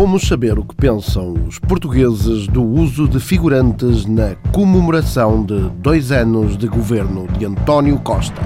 Fomos saber o que pensam os portugueses do uso de figurantes na comemoração de dois anos de governo de António Costa.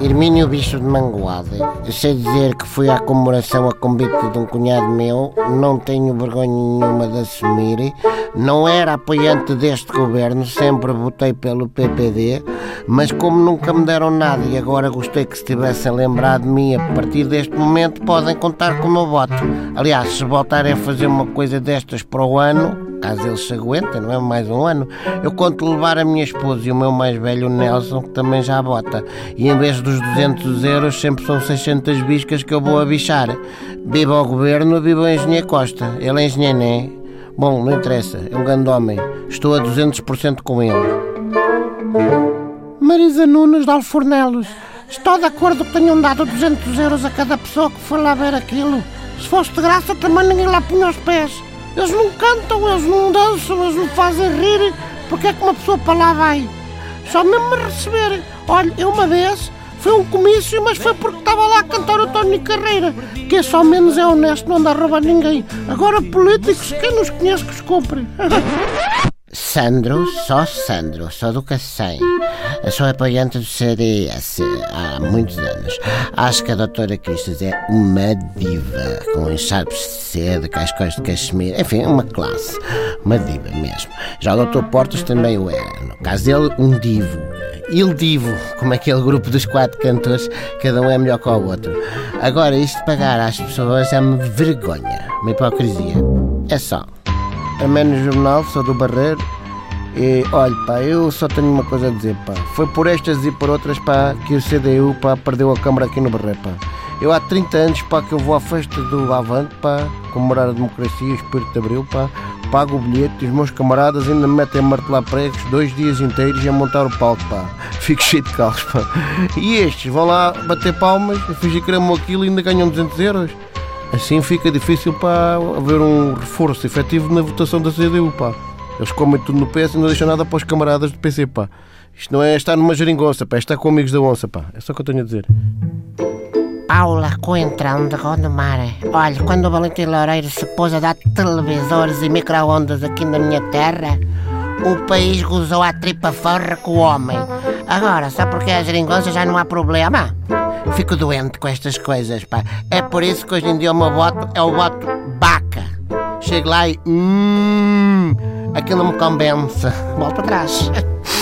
Hermínio Bicho de Mangualde. Eu sei dizer que fui à comemoração a convite de um cunhado meu, não tenho vergonha nenhuma de assumir. Não era apoiante deste governo, sempre votei pelo PPD, mas como nunca me deram nada e agora gostei que se tivessem lembrado de mim a partir deste momento, podem contar com o meu voto. Aliás, se voltarem a fazer uma coisa destas para o ano, caso eles se aguentem, não é? Mais um ano. Eu conto levar a minha esposa e o meu mais velho Nelson, que também já bota. E em vez dos 200 euros, sempre são 600 biscas que eu vou a bichar. Viva o governo, viva o engenheiro Costa. Ele é engenheiro, não é? Bom, não interessa, é um grande homem. Estou a 200% com ele. Marisa Nunes de Alfornelos. Estou de acordo que tenham dado 200 euros a cada pessoa que for lá ver aquilo. Se fosse de graça, também ninguém lá punha os pés. Eles não cantam, eles não dançam, eles não fazem rir. Porque é que uma pessoa para lá vai? Só mesmo me receber. Olha, eu uma vez foi um comício, mas foi porque estava lá a cantar o Tony Carreira, que só menos é honesto, não anda a roubar ninguém. Agora, políticos, quem nos conhece que os compre? Sandro, só Sandro, só do Cacém. Sou apoiante do CDS há muitos anos. Acho que a doutora Cristas é uma diva, com enxarpes de seda, cascóis de cachemira, enfim, uma classe. Uma diva mesmo. Já o doutor Portas também o era. No caso dele, um divo. Il Divo, como aquele grupo dos quatro cantores, cada um é melhor que o outro. Agora, isto de pagar às pessoas é uma vergonha, uma hipocrisia. É só. A menos jornal, sou do Barreiro. E olha, pá, eu só tenho uma coisa a dizer, pá. Foi por estas e por outras, pá, que o CDU, pá, perdeu a Câmara aqui no Barreiro, pá. Eu há 30 anos, pá, que eu vou à festa do Avante, pá, comemorar a democracia o espírito de Abril, pá. Pago o bilhete e os meus camaradas ainda me metem a martelar pregos dois dias inteiros e a montar o palco, pá. Fico cheio de calos, pá. E estes vão lá bater palmas, fingir que aquilo e ainda ganham 200 euros. Assim fica difícil para haver um reforço efetivo na votação da CDU, pá. Eles comem tudo no PS e não deixam nada para os camaradas do PC, pá. Isto não é estar numa geringonça, pá. É estar com amigos da onça, pá. É só o que eu tenho a dizer. Paula Coentrão de Gondomar. Olha, quando o Valentim Loureiro se pôs a dar televisores e micro-ondas aqui na minha terra, o país gozou a tripa forra com o homem. Agora, só porque é a geringonça já não há problema. Fico doente com estas coisas, pá. É por isso que hoje em dia o meu voto é o voto baca. Chego lá e. Hum, aquilo me convence. Volto atrás.